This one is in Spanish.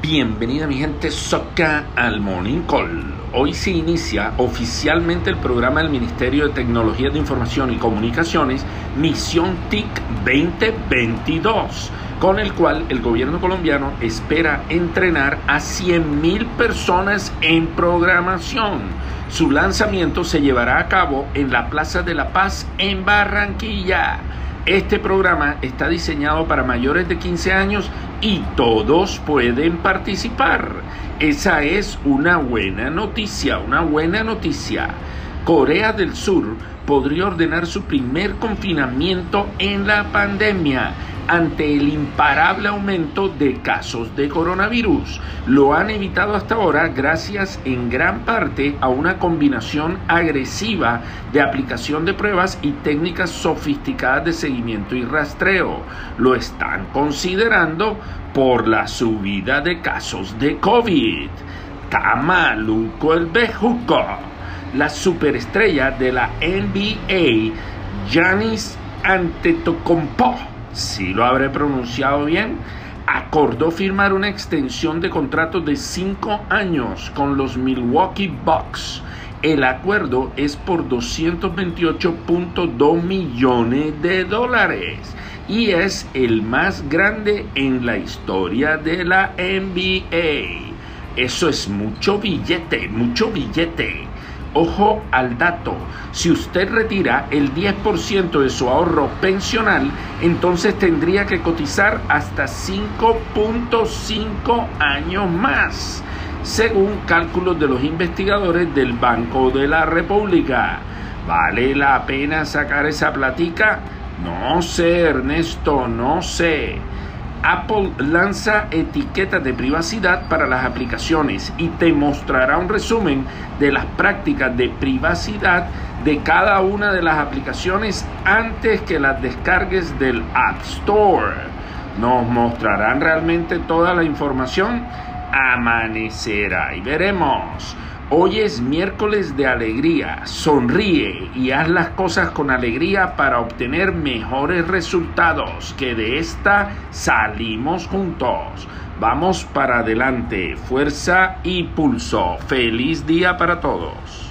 Bienvenida mi gente Soca al Morning Call. Hoy se inicia oficialmente el programa del Ministerio de Tecnología de Información y Comunicaciones Misión TIC 2022, con el cual el gobierno colombiano espera entrenar a 100.000 personas en programación. Su lanzamiento se llevará a cabo en la Plaza de la Paz en Barranquilla. Este programa está diseñado para mayores de 15 años y todos pueden participar. Esa es una buena noticia, una buena noticia. Corea del Sur podría ordenar su primer confinamiento en la pandemia ante el imparable aumento de casos de coronavirus. Lo han evitado hasta ahora gracias en gran parte a una combinación agresiva de aplicación de pruebas y técnicas sofisticadas de seguimiento y rastreo. Lo están considerando por la subida de casos de COVID. Está maluco el bejuco. La superestrella de la NBA, Giannis Antetokounmpo si lo habré pronunciado bien, acordó firmar una extensión de contrato de 5 años con los Milwaukee Bucks. El acuerdo es por 228.2 millones de dólares y es el más grande en la historia de la NBA. Eso es mucho billete, mucho billete. Ojo al dato, si usted retira el 10% de su ahorro pensional, entonces tendría que cotizar hasta 5.5 años más, según cálculos de los investigadores del Banco de la República. ¿Vale la pena sacar esa platica? No sé, Ernesto, no sé. Apple lanza etiquetas de privacidad para las aplicaciones y te mostrará un resumen de las prácticas de privacidad de cada una de las aplicaciones antes que las descargues del App Store. Nos mostrarán realmente toda la información. Amanecerá y veremos. Hoy es miércoles de alegría. Sonríe y haz las cosas con alegría para obtener mejores resultados. Que de esta salimos juntos. Vamos para adelante. Fuerza y pulso. Feliz día para todos.